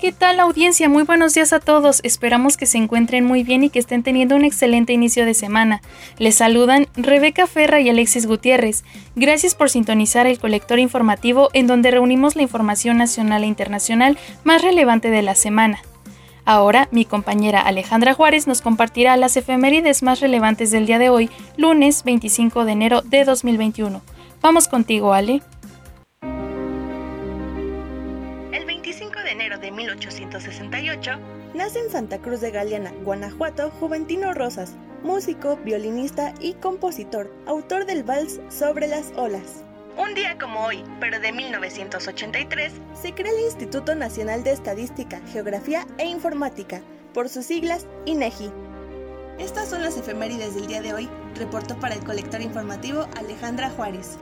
¿Qué tal audiencia? Muy buenos días a todos. Esperamos que se encuentren muy bien y que estén teniendo un excelente inicio de semana. Les saludan Rebeca Ferra y Alexis Gutiérrez. Gracias por sintonizar el colector informativo en donde reunimos la información nacional e internacional más relevante de la semana. Ahora, mi compañera Alejandra Juárez nos compartirá las efemérides más relevantes del día de hoy, lunes 25 de enero de 2021. Vamos contigo, Ale. 1868, nace en Santa Cruz de Galeana, Guanajuato, Juventino Rosas, músico, violinista y compositor, autor del vals Sobre las olas. Un día como hoy, pero de 1983, se crea el Instituto Nacional de Estadística, Geografía e Informática, por sus siglas INEGI. Estas son las efemérides del día de hoy, reportó para el colector informativo Alejandra Juárez.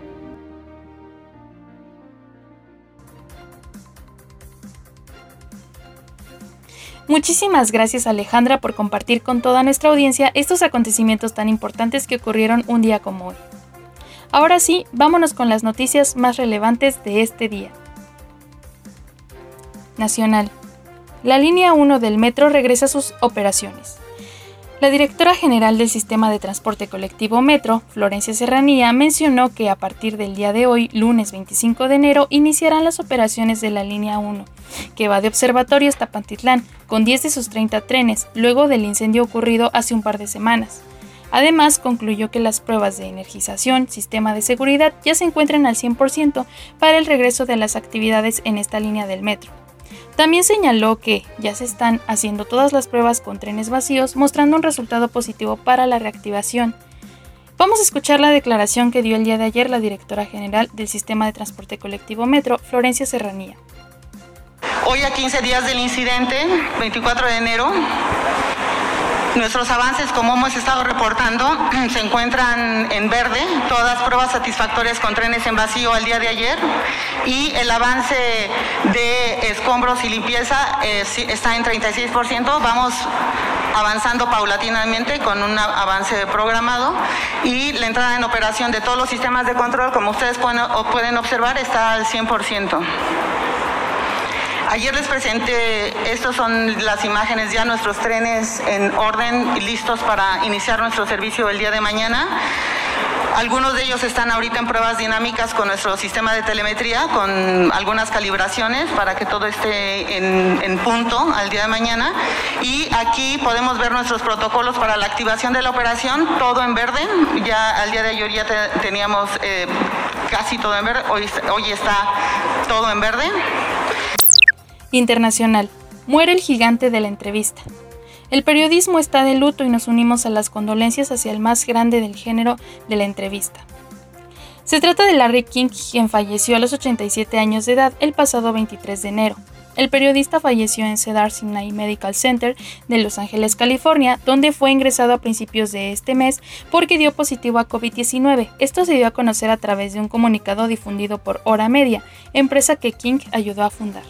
Muchísimas gracias Alejandra por compartir con toda nuestra audiencia estos acontecimientos tan importantes que ocurrieron un día como hoy. Ahora sí, vámonos con las noticias más relevantes de este día. Nacional. La línea 1 del metro regresa a sus operaciones. La directora general del Sistema de Transporte Colectivo Metro, Florencia Serranía, mencionó que a partir del día de hoy, lunes 25 de enero, iniciarán las operaciones de la línea 1, que va de Observatorio hasta Pantitlán, con 10 de sus 30 trenes, luego del incendio ocurrido hace un par de semanas. Además, concluyó que las pruebas de energización, sistema de seguridad ya se encuentran al 100% para el regreso de las actividades en esta línea del metro. También señaló que ya se están haciendo todas las pruebas con trenes vacíos, mostrando un resultado positivo para la reactivación. Vamos a escuchar la declaración que dio el día de ayer la directora general del Sistema de Transporte Colectivo Metro, Florencia Serranía. Hoy a 15 días del incidente, 24 de enero, Nuestros avances, como hemos estado reportando, se encuentran en verde, todas pruebas satisfactorias con trenes en vacío al día de ayer y el avance de escombros y limpieza eh, está en 36%. Vamos avanzando paulatinamente con un avance programado y la entrada en operación de todos los sistemas de control, como ustedes pueden observar, está al 100%. Ayer les presenté, estas son las imágenes ya, nuestros trenes en orden listos para iniciar nuestro servicio el día de mañana. Algunos de ellos están ahorita en pruebas dinámicas con nuestro sistema de telemetría, con algunas calibraciones para que todo esté en, punto al día de mañana. Y aquí podemos ver nuestros protocolos para la activación de la operación, todo en verde. Ya al día de ayer ya teníamos eh, casi todo en verde, hoy está todo en verde. Internacional. Muere el gigante de la entrevista. El periodismo está de luto y nos unimos a las condolencias hacia el más grande del género de la entrevista. Se trata de Larry King, quien falleció a los 87 años de edad el pasado 23 de enero. El periodista falleció en Cedar Sinai Medical Center de Los Ángeles, California, donde fue ingresado a principios de este mes porque dio positivo a COVID-19. Esto se dio a conocer a través de un comunicado difundido por Hora Media, empresa que King ayudó a fundar.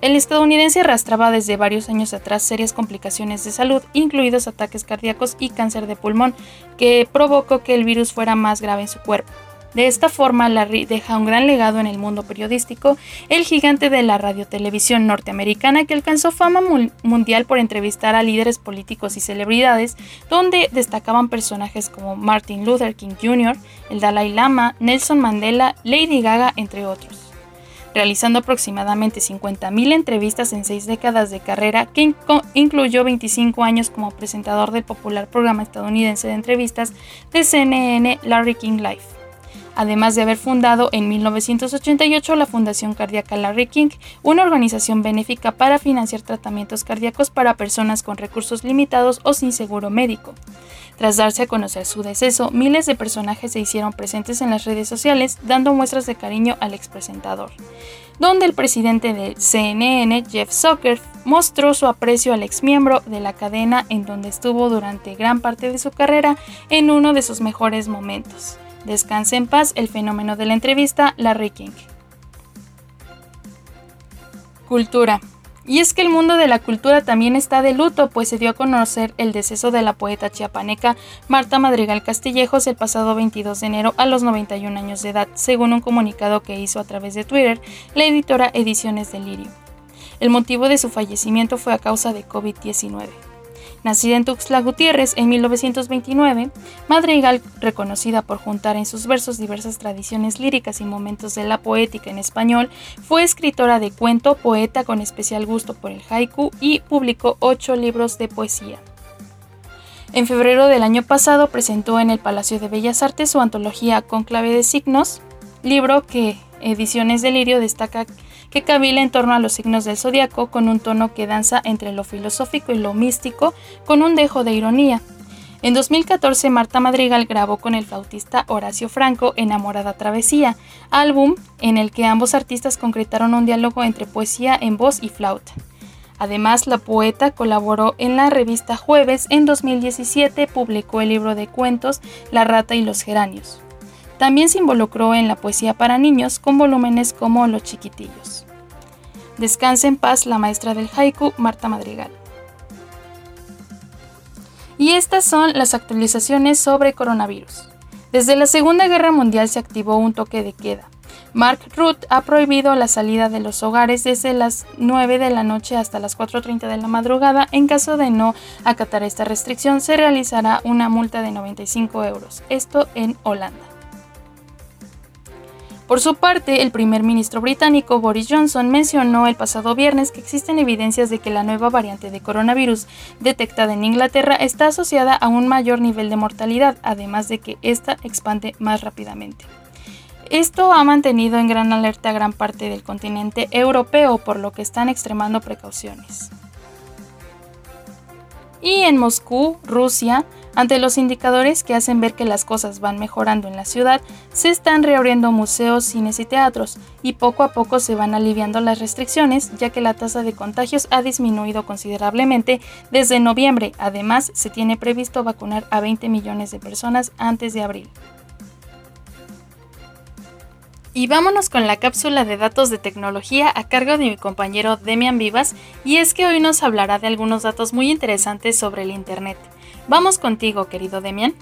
El estadounidense arrastraba desde varios años atrás serias complicaciones de salud, incluidos ataques cardíacos y cáncer de pulmón, que provocó que el virus fuera más grave en su cuerpo. De esta forma, Larry deja un gran legado en el mundo periodístico, el gigante de la radiotelevisión norteamericana que alcanzó fama mundial por entrevistar a líderes políticos y celebridades, donde destacaban personajes como Martin Luther King Jr., el Dalai Lama, Nelson Mandela, Lady Gaga, entre otros realizando aproximadamente 50.000 entrevistas en seis décadas de carrera, que incluyó 25 años como presentador del popular programa estadounidense de entrevistas de CNN Larry King Live. Además de haber fundado en 1988 la Fundación Cardíaca Larry King, una organización benéfica para financiar tratamientos cardíacos para personas con recursos limitados o sin seguro médico. Tras darse a conocer su deceso, miles de personajes se hicieron presentes en las redes sociales, dando muestras de cariño al expresentador. donde el presidente de CNN, Jeff Zucker, mostró su aprecio al exmiembro de la cadena en donde estuvo durante gran parte de su carrera en uno de sus mejores momentos. Descanse en paz el fenómeno de la entrevista Larry King. Cultura. Y es que el mundo de la cultura también está de luto, pues se dio a conocer el deceso de la poeta chiapaneca Marta Madrigal Castillejos el pasado 22 de enero a los 91 años de edad, según un comunicado que hizo a través de Twitter la editora Ediciones Delirio. El motivo de su fallecimiento fue a causa de COVID-19. Nacida en Tuxtla Gutiérrez en 1929, Madrigal, reconocida por juntar en sus versos diversas tradiciones líricas y momentos de la poética en español, fue escritora de cuento, poeta con especial gusto por el haiku y publicó ocho libros de poesía. En febrero del año pasado presentó en el Palacio de Bellas Artes su antología Conclave de Signos, libro que Ediciones Delirio destaca que cavila en torno a los signos del zodiaco con un tono que danza entre lo filosófico y lo místico, con un dejo de ironía. En 2014, Marta Madrigal grabó con el flautista Horacio Franco Enamorada Travesía, álbum en el que ambos artistas concretaron un diálogo entre poesía en voz y flauta. Además, la poeta colaboró en la revista Jueves. En 2017 publicó el libro de cuentos La rata y los geranios. También se involucró en la poesía para niños con volúmenes como Los chiquitillos. Descanse en paz la maestra del haiku, Marta Madrigal. Y estas son las actualizaciones sobre coronavirus. Desde la Segunda Guerra Mundial se activó un toque de queda. Mark Ruth ha prohibido la salida de los hogares desde las 9 de la noche hasta las 4.30 de la madrugada. En caso de no acatar esta restricción, se realizará una multa de 95 euros. Esto en Holanda. Por su parte, el primer ministro británico Boris Johnson mencionó el pasado viernes que existen evidencias de que la nueva variante de coronavirus detectada en Inglaterra está asociada a un mayor nivel de mortalidad, además de que ésta expande más rápidamente. Esto ha mantenido en gran alerta a gran parte del continente europeo, por lo que están extremando precauciones. Y en Moscú, Rusia, ante los indicadores que hacen ver que las cosas van mejorando en la ciudad, se están reabriendo museos, cines y teatros, y poco a poco se van aliviando las restricciones, ya que la tasa de contagios ha disminuido considerablemente desde noviembre. Además, se tiene previsto vacunar a 20 millones de personas antes de abril. Y vámonos con la cápsula de datos de tecnología a cargo de mi compañero Demian Vivas, y es que hoy nos hablará de algunos datos muy interesantes sobre el Internet. Vamos contigo, querido Demian.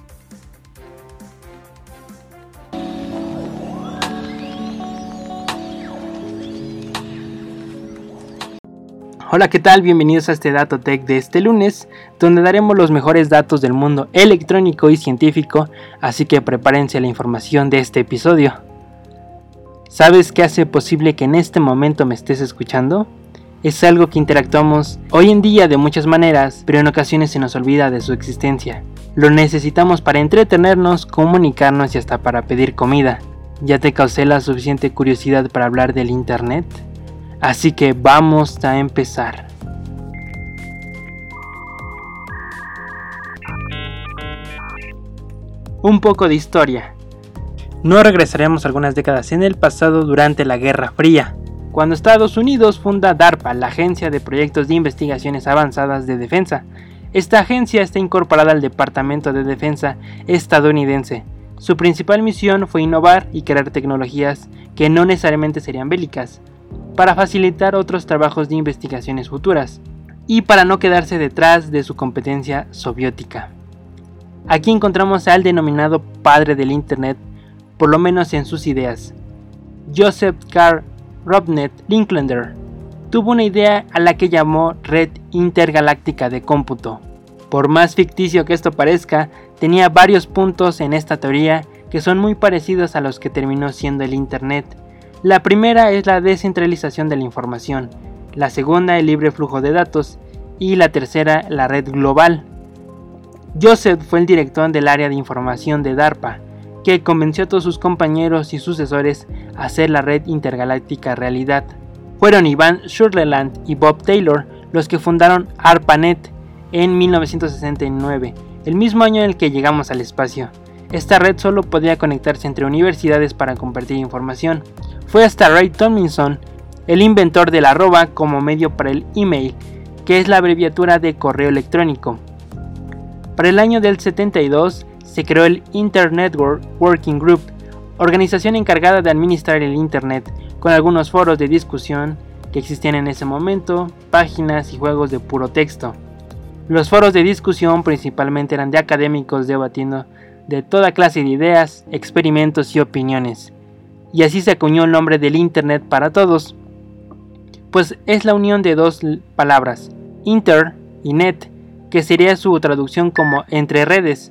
Hola, ¿qué tal? Bienvenidos a este Dato Tech de este lunes, donde daremos los mejores datos del mundo electrónico y científico, así que prepárense a la información de este episodio. ¿Sabes qué hace posible que en este momento me estés escuchando? Es algo que interactuamos hoy en día de muchas maneras, pero en ocasiones se nos olvida de su existencia. Lo necesitamos para entretenernos, comunicarnos y hasta para pedir comida. ¿Ya te causé la suficiente curiosidad para hablar del Internet? Así que vamos a empezar. Un poco de historia. No regresaremos algunas décadas en el pasado durante la Guerra Fría, cuando Estados Unidos funda DARPA, la Agencia de Proyectos de Investigaciones Avanzadas de Defensa. Esta agencia está incorporada al Departamento de Defensa estadounidense. Su principal misión fue innovar y crear tecnologías que no necesariamente serían bélicas, para facilitar otros trabajos de investigaciones futuras, y para no quedarse detrás de su competencia soviética. Aquí encontramos al denominado padre del Internet, por lo menos en sus ideas, Joseph Carr Robnet Linklander tuvo una idea a la que llamó Red Intergaláctica de Cómputo. Por más ficticio que esto parezca, tenía varios puntos en esta teoría que son muy parecidos a los que terminó siendo el Internet. La primera es la descentralización de la información, la segunda el libre flujo de datos y la tercera la red global. Joseph fue el director del área de información de DARPA, que convenció a todos sus compañeros y sucesores a hacer la red intergaláctica realidad. Fueron Ivan Sutherland y Bob Taylor los que fundaron ARPANET en 1969, el mismo año en el que llegamos al espacio. Esta red solo podía conectarse entre universidades para compartir información. Fue hasta Ray Tomlinson el inventor del arroba como medio para el email, que es la abreviatura de correo electrónico. Para el año del 72 se creó el Internet Working Group, organización encargada de administrar el Internet, con algunos foros de discusión que existían en ese momento, páginas y juegos de puro texto. Los foros de discusión principalmente eran de académicos debatiendo de toda clase de ideas, experimentos y opiniones. Y así se acuñó el nombre del Internet para todos, pues es la unión de dos palabras, inter y net, que sería su traducción como entre redes,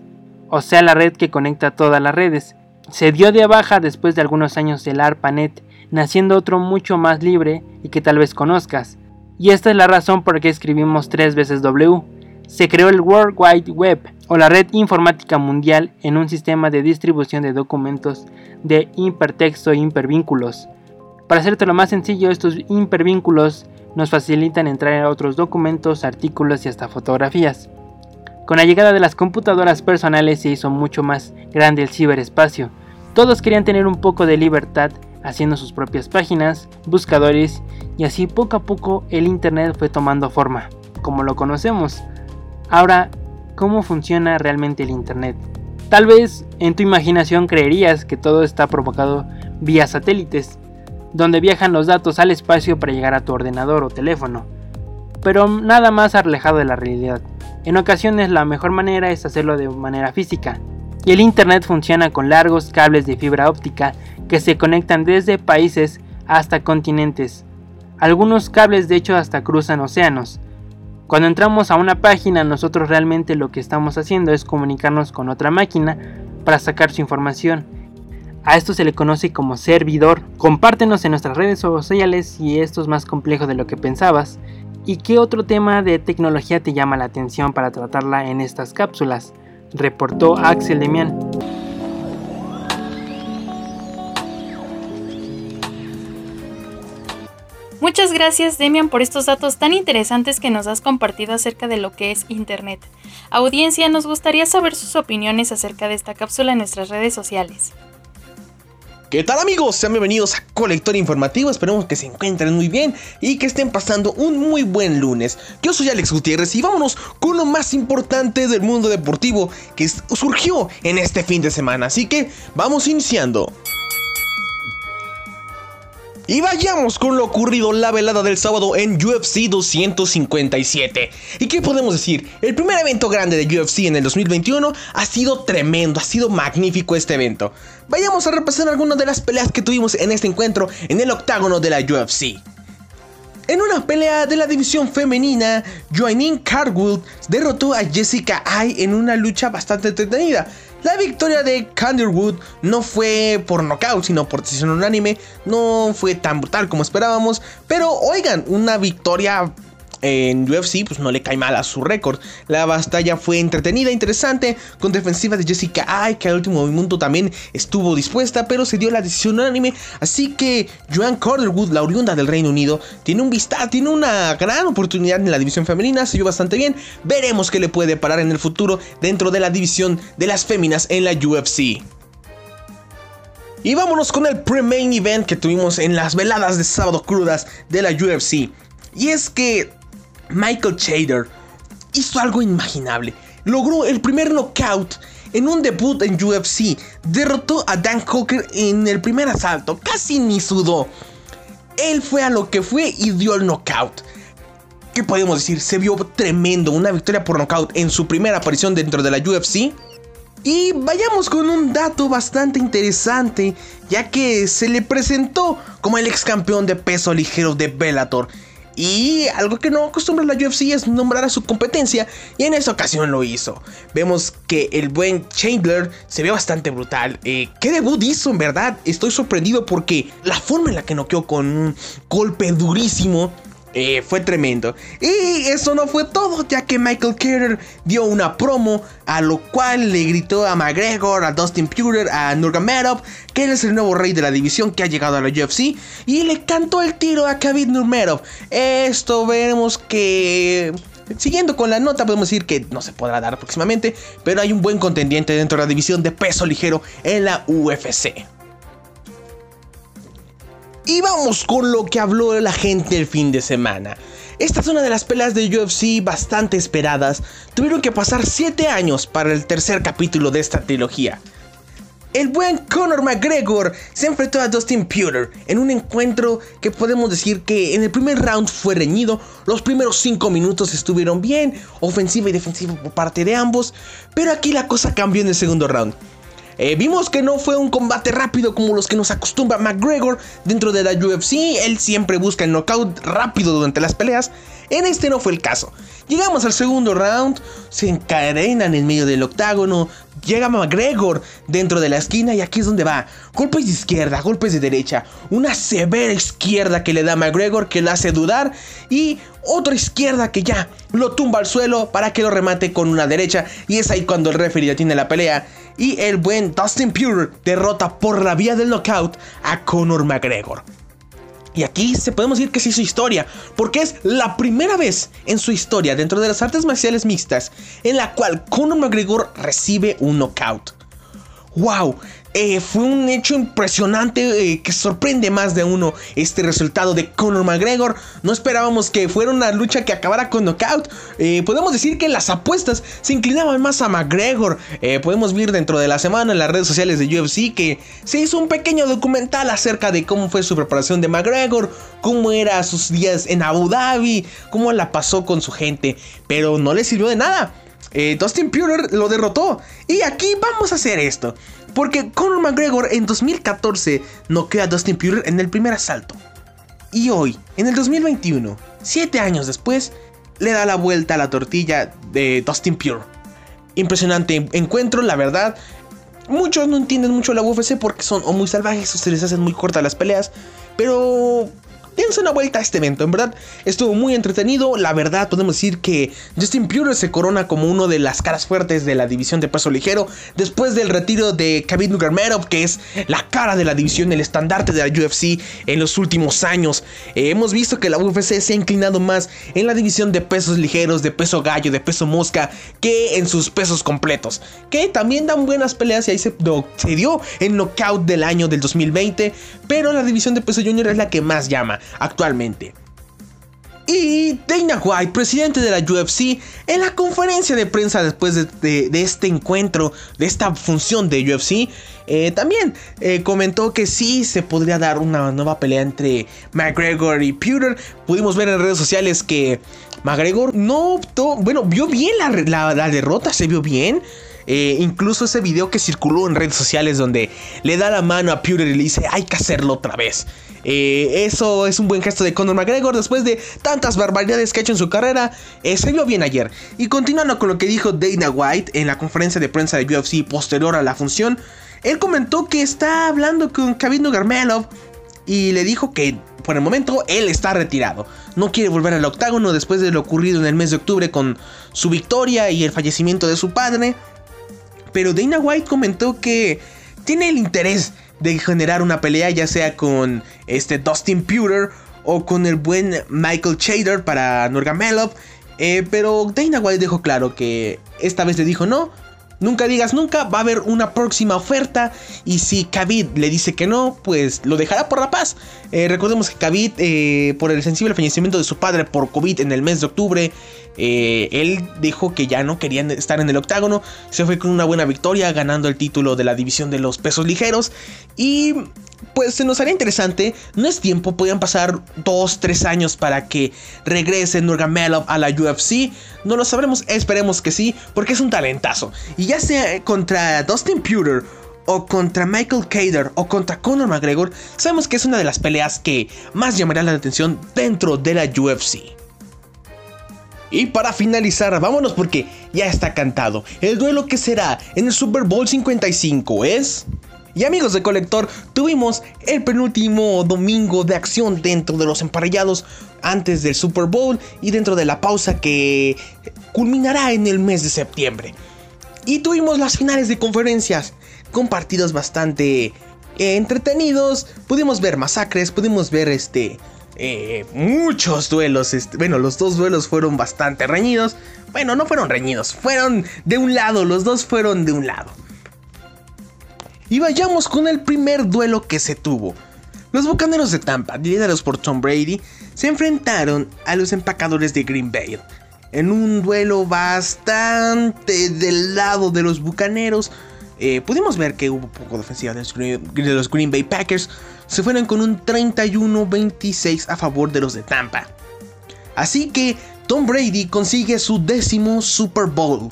o sea la red que conecta todas las redes. Se dio de baja después de algunos años del ARPANET, naciendo otro mucho más libre y que tal vez conozcas. Y esta es la razón por qué escribimos tres veces W. Se creó el World Wide Web, o la red informática mundial, en un sistema de distribución de documentos de hipertexto e hipervínculos. Para hacerte lo más sencillo, estos hipervínculos nos facilitan entrar a otros documentos, artículos y hasta fotografías. Con la llegada de las computadoras personales se hizo mucho más grande el ciberespacio. Todos querían tener un poco de libertad haciendo sus propias páginas, buscadores y así poco a poco el Internet fue tomando forma, como lo conocemos. Ahora, ¿cómo funciona realmente el Internet? Tal vez en tu imaginación creerías que todo está provocado vía satélites, donde viajan los datos al espacio para llegar a tu ordenador o teléfono, pero nada más alejado de la realidad. En ocasiones la mejor manera es hacerlo de manera física, y el Internet funciona con largos cables de fibra óptica que se conectan desde países hasta continentes. Algunos cables de hecho hasta cruzan océanos. Cuando entramos a una página nosotros realmente lo que estamos haciendo es comunicarnos con otra máquina para sacar su información a esto se le conoce como servidor. Compártenos en nuestras redes sociales si esto es más complejo de lo que pensabas. ¿Y qué otro tema de tecnología te llama la atención para tratarla en estas cápsulas? Reportó Axel Demian. Muchas gracias Demian por estos datos tan interesantes que nos has compartido acerca de lo que es Internet. Audiencia, nos gustaría saber sus opiniones acerca de esta cápsula en nuestras redes sociales. ¿Qué tal amigos? Sean bienvenidos a Colector Informativo, esperemos que se encuentren muy bien y que estén pasando un muy buen lunes. Yo soy Alex Gutiérrez y vámonos con lo más importante del mundo deportivo que surgió en este fin de semana, así que vamos iniciando. Y vayamos con lo ocurrido la velada del sábado en UFC 257. ¿Y qué podemos decir? El primer evento grande de UFC en el 2021 ha sido tremendo, ha sido magnífico este evento. Vayamos a repasar algunas de las peleas que tuvimos en este encuentro en el octágono de la UFC. En una pelea de la división femenina, Joanine Carwood derrotó a Jessica Ai en una lucha bastante entretenida. La victoria de Canderwood no fue por nocaut, sino por decisión unánime. No fue tan brutal como esperábamos. Pero oigan, una victoria en UFC, pues no le cae mal a su récord. La batalla fue entretenida, interesante, con defensiva de Jessica Ay, que al último minuto también estuvo dispuesta, pero se dio la decisión unánime. Así que Joan Calderwood, la oriunda del Reino Unido, tiene un vista, tiene una gran oportunidad en la división femenina, se dio bastante bien. Veremos qué le puede parar en el futuro dentro de la división de las féminas en la UFC. Y vámonos con el pre-main event que tuvimos en las veladas de sábado crudas de la UFC. Y es que Michael Chader hizo algo inimaginable. Logró el primer knockout en un debut en UFC. Derrotó a Dan Coker en el primer asalto. Casi ni sudó. Él fue a lo que fue y dio el knockout. ¿Qué podemos decir? Se vio tremendo. Una victoria por knockout en su primera aparición dentro de la UFC. Y vayamos con un dato bastante interesante, ya que se le presentó como el ex campeón de peso ligero de Bellator. Y algo que no acostumbra la UFC es nombrar a su competencia, y en esta ocasión lo hizo. Vemos que el buen Chandler se ve bastante brutal. Eh, ¿Qué debut hizo en verdad? Estoy sorprendido porque la forma en la que noqueó con un golpe durísimo eh, fue tremendo. Y eso no fue todo, ya que Michael Carter dio una promo, a lo cual le gritó a McGregor, a Dustin Puter, a Nurmagomedov, que él es el nuevo rey de la división que ha llegado a la UFC, y le cantó el tiro a Khabib Nurmagomedov. Esto veremos que... Siguiendo con la nota, podemos decir que no se podrá dar próximamente, pero hay un buen contendiente dentro de la división de peso ligero en la UFC. Y vamos con lo que habló la gente el fin de semana. Esta es una de las peleas de UFC bastante esperadas. Tuvieron que pasar 7 años para el tercer capítulo de esta trilogía el buen Conor McGregor se enfrentó a Dustin Puter en un encuentro que podemos decir que en el primer round fue reñido, los primeros 5 minutos estuvieron bien, ofensiva y defensiva por parte de ambos, pero aquí la cosa cambió en el segundo round. Eh, vimos que no fue un combate rápido como los que nos acostumbra McGregor dentro de la UFC. Él siempre busca el knockout rápido durante las peleas. En este no fue el caso. Llegamos al segundo round, se encadenan en medio del octágono, llega McGregor dentro de la esquina y aquí es donde va. Golpes de izquierda, golpes de derecha, una severa izquierda que le da McGregor que le hace dudar y otra izquierda que ya lo tumba al suelo para que lo remate con una derecha y es ahí cuando el referee tiene la pelea y el buen Dustin Pure derrota por la vía del knockout a Conor McGregor. Y aquí se podemos decir que sí su historia, porque es la primera vez en su historia dentro de las artes marciales mixtas en la cual Conor McGregor recibe un knockout. ¡Wow! Eh, fue un hecho impresionante eh, que sorprende más de uno este resultado de Conor McGregor. No esperábamos que fuera una lucha que acabara con knockout. Eh, podemos decir que las apuestas se inclinaban más a McGregor. podemos ver dentro de la semana en las redes sociales de UFC que se hizo un pequeño documental acerca de cómo fue su preparación de McGregor, cómo era sus días en Abu Dhabi, cómo la pasó con su gente. Pero no le sirvió de nada. Dustin Purer lo derrotó. Y aquí vamos a hacer esto. Porque Conor McGregor en 2014 noqueó a Dustin Poirier en el primer asalto. Y hoy, en el 2021, 7 años después, le da la vuelta a la tortilla de Dustin Poirier. Impresionante encuentro, la verdad. Muchos no entienden mucho la UFC porque son o muy salvajes o se les hacen muy cortas las peleas. Pero dense una vuelta a este evento. En verdad, estuvo muy entretenido. La verdad, podemos decir que Justin Purer se corona como uno de las caras fuertes de la división de peso ligero. Después del retiro de Khabib Nurmagomedov, que es la cara de la división, el estandarte de la UFC en los últimos años. Eh, hemos visto que la UFC se ha inclinado más en la división de pesos ligeros, de peso gallo, de peso mosca, que en sus pesos completos. Que también dan buenas peleas y ahí se, se dio el knockout del año del 2020. Pero la división de peso junior es la que más llama actualmente. Y Dana White, presidente de la UFC, en la conferencia de prensa después de, este encuentro, de esta función de UFC, eh, también eh, comentó que sí se podría dar una nueva pelea entre McGregor y Pewter. Pudimos ver en redes sociales que McGregor no optó, bueno, vio bien la, la derrota, se vio bien. Eh, incluso ese video que circuló en redes sociales donde le da la mano a Pewter y le dice hay que hacerlo otra vez. Eh, eso es un buen gesto de Conor McGregor después de tantas barbaridades que ha hecho en su carrera. Eh, se vio bien ayer. Y continuando con lo que dijo Dana White en la conferencia de prensa de UFC posterior a la función, él comentó que está hablando con Khabib Nurmagomedov y le dijo que por el momento él está retirado. No quiere volver al octágono después de lo ocurrido en el mes de octubre con su victoria y el fallecimiento de su padre pero Dana White comentó que tiene el interés de generar una pelea ya sea con este Dustin Puter o con el buen Michael Chader para Nurmagomedov. Eh, pero Dana White dejó claro que esta vez le dijo no, Nunca digas nunca, va a haber una próxima oferta y si Khabib le dice que no, pues lo dejará por la paz. Eh, recordemos que Khabib, eh, por el sensible fallecimiento de su padre por COVID en el mes de octubre, eh, él dijo que ya no querían estar en el octágono, se fue con una buena victoria ganando el título de la división de los pesos ligeros. Y pues se nos haría interesante, no es tiempo, podrían pasar 2, 3 años para que regrese Nurmagomedov a la UFC, no lo sabremos, esperemos que sí, porque es un talentazo, y ya sea contra Dustin Puter o contra Michael Cater o contra Conor McGregor, sabemos que es una de las peleas que más llamará la atención dentro de la UFC. Y para finalizar, vámonos porque ya está cantado. El duelo que será en el Super Bowl 55 es... Y amigos de Colector, tuvimos el penúltimo domingo de acción dentro de los emparellados antes del Super Bowl y dentro de la pausa que culminará en el mes de septiembre. Y tuvimos las finales de conferencias con partidos bastante eh, entretenidos. Pudimos ver masacres, pudimos ver este eh, muchos duelos. Bueno, los dos duelos fueron bastante reñidos. Bueno, no fueron reñidos, fueron de un lado, los dos fueron de un lado. Y vayamos con el primer duelo que se tuvo. Los Bucaneros de Tampa, liderados por Tom Brady, se enfrentaron a los empacadores de Green Bay. En un duelo bastante del lado de los Bucaneros, eh, pudimos ver que hubo poco de ofensiva de los, Green, Bay Packers. Se fueron con un 31-26 a favor de los de Tampa. Así que Tom Brady consigue su décimo Super Bowl.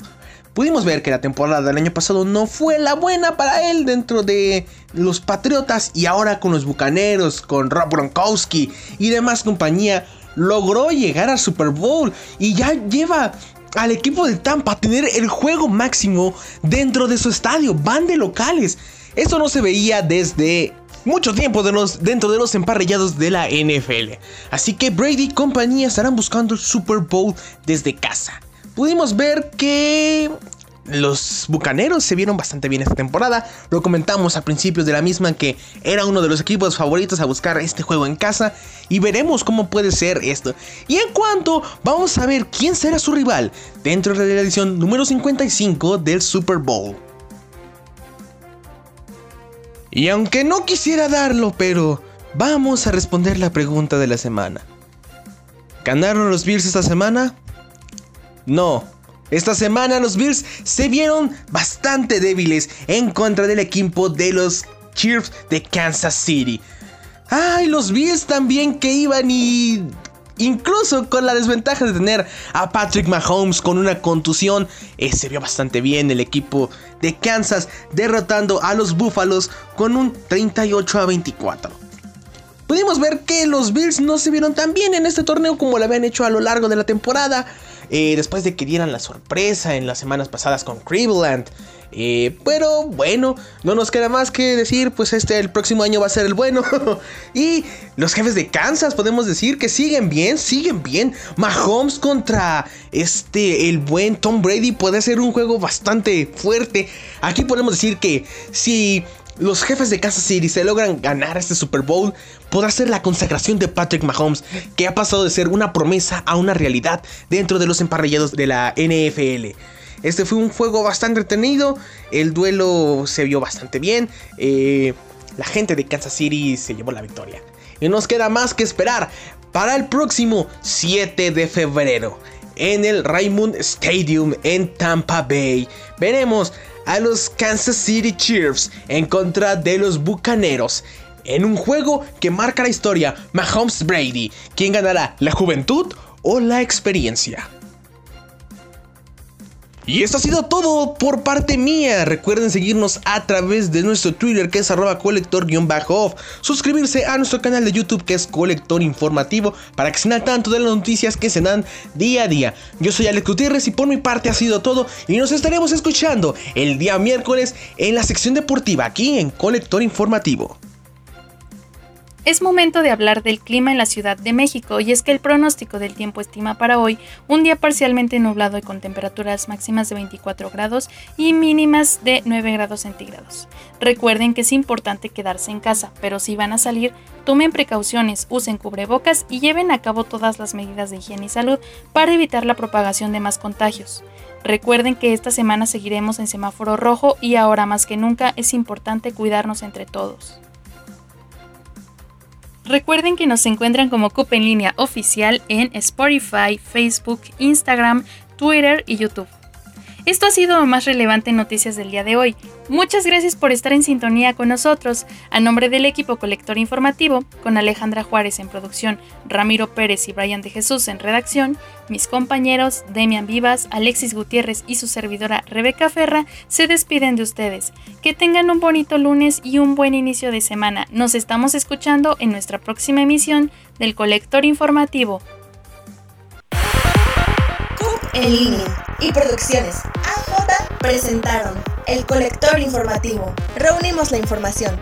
Pudimos ver que la temporada del año pasado no fue la buena para él dentro de los Patriotas y ahora con los Bucaneros, con Rob Gronkowski y demás compañía, logró llegar al Super Bowl y ya lleva al equipo de Tampa tener el juego máximo dentro de su estadio. Van de locales. Eso no se veía desde mucho tiempo dentro de los emparrillados de la NFL. Así que Brady y compañía estarán buscando el Super Bowl desde casa. Pudimos ver que los Bucaneros se vieron bastante bien esta temporada. Lo comentamos a principios de la misma que era uno de los equipos favoritos a buscar este juego en casa. Y veremos cómo puede ser esto. Y en cuanto, vamos a ver quién será su rival dentro de la edición número 55 del Super Bowl. Y aunque no quisiera darlo, pero vamos a responder la pregunta de la semana. ¿Ganaron los Bills esta semana? No, esta semana los Bills se vieron bastante débiles en contra del equipo de los Chiefs de Kansas City. Ay, los Bills también que iban y incluso con la desventaja de tener a Patrick Mahomes con una contusión, eh, se vio bastante bien el equipo de Kansas derrotando a los Búfalos con un 38 a 24. Pudimos ver que los Bills no se vieron tan bien en este torneo como lo habían hecho a lo largo de la temporada. Eh, después de que dieran la sorpresa en las semanas pasadas con Cleveland. Eh, pero bueno, no nos queda más que decir, pues este el próximo año va a ser el bueno. y los jefes de Kansas podemos decir que siguen bien, siguen bien. Mahomes contra este el buen Tom Brady puede ser un juego bastante fuerte. Aquí podemos decir que si los jefes de Kansas City se logran ganar este Super Bowl, podrá ser la consagración de Patrick Mahomes, que ha pasado de ser una promesa a una realidad dentro de los emparrillados de la NFL. Este fue un juego bastante entretenido, el duelo se vio bastante bien, eh, la gente de Kansas City se llevó la victoria. Y nos queda más que esperar para el próximo 7 de febrero en el Raymond Stadium en Tampa Bay. Veremos a los Kansas City Chiefs en contra de los Bucaneros. En un juego que marca la historia, Mahomes Brady, ¿quién ganará? ¿La juventud o la experiencia? Y esto ha sido todo por parte mía. Recuerden seguirnos a través de nuestro Twitter que es arroba colector-off. Suscribirse a nuestro canal de YouTube que es Colector Informativo para que se al tanto de las noticias que se dan día a día. Yo soy Alex Gutiérrez y por mi parte ha sido todo y nos estaremos escuchando el día miércoles en la sección deportiva aquí en Colector Informativo. Es momento de hablar del clima en la Ciudad de México y es que el pronóstico del tiempo estima para hoy un día parcialmente nublado y con temperaturas máximas de 24 grados y mínimas de 9 grados centígrados. Recuerden que es importante quedarse en casa, pero si van a salir, tomen precauciones, usen cubrebocas y lleven a cabo todas las medidas de higiene y salud para evitar la propagación de más contagios. Recuerden que esta semana seguiremos en semáforo rojo y ahora más que nunca es importante cuidarnos entre todos. Recuerden que nos encuentran como CUP en línea oficial en Spotify, Facebook, Instagram, Twitter y YouTube. Esto ha sido lo más relevante en noticias del día de hoy. Muchas gracias por estar en sintonía con nosotros. A nombre del equipo colector informativo, con Alejandra Juárez en producción, Ramiro Pérez y Brian de Jesús en redacción, mis compañeros Demian Vivas, Alexis Gutiérrez y su servidora Rebeca Ferra se despiden de ustedes. Que tengan un bonito lunes y un buen inicio de semana. Nos estamos escuchando en nuestra próxima emisión del colector informativo en línea y producciones AJ presentaron el colector informativo. Reunimos la información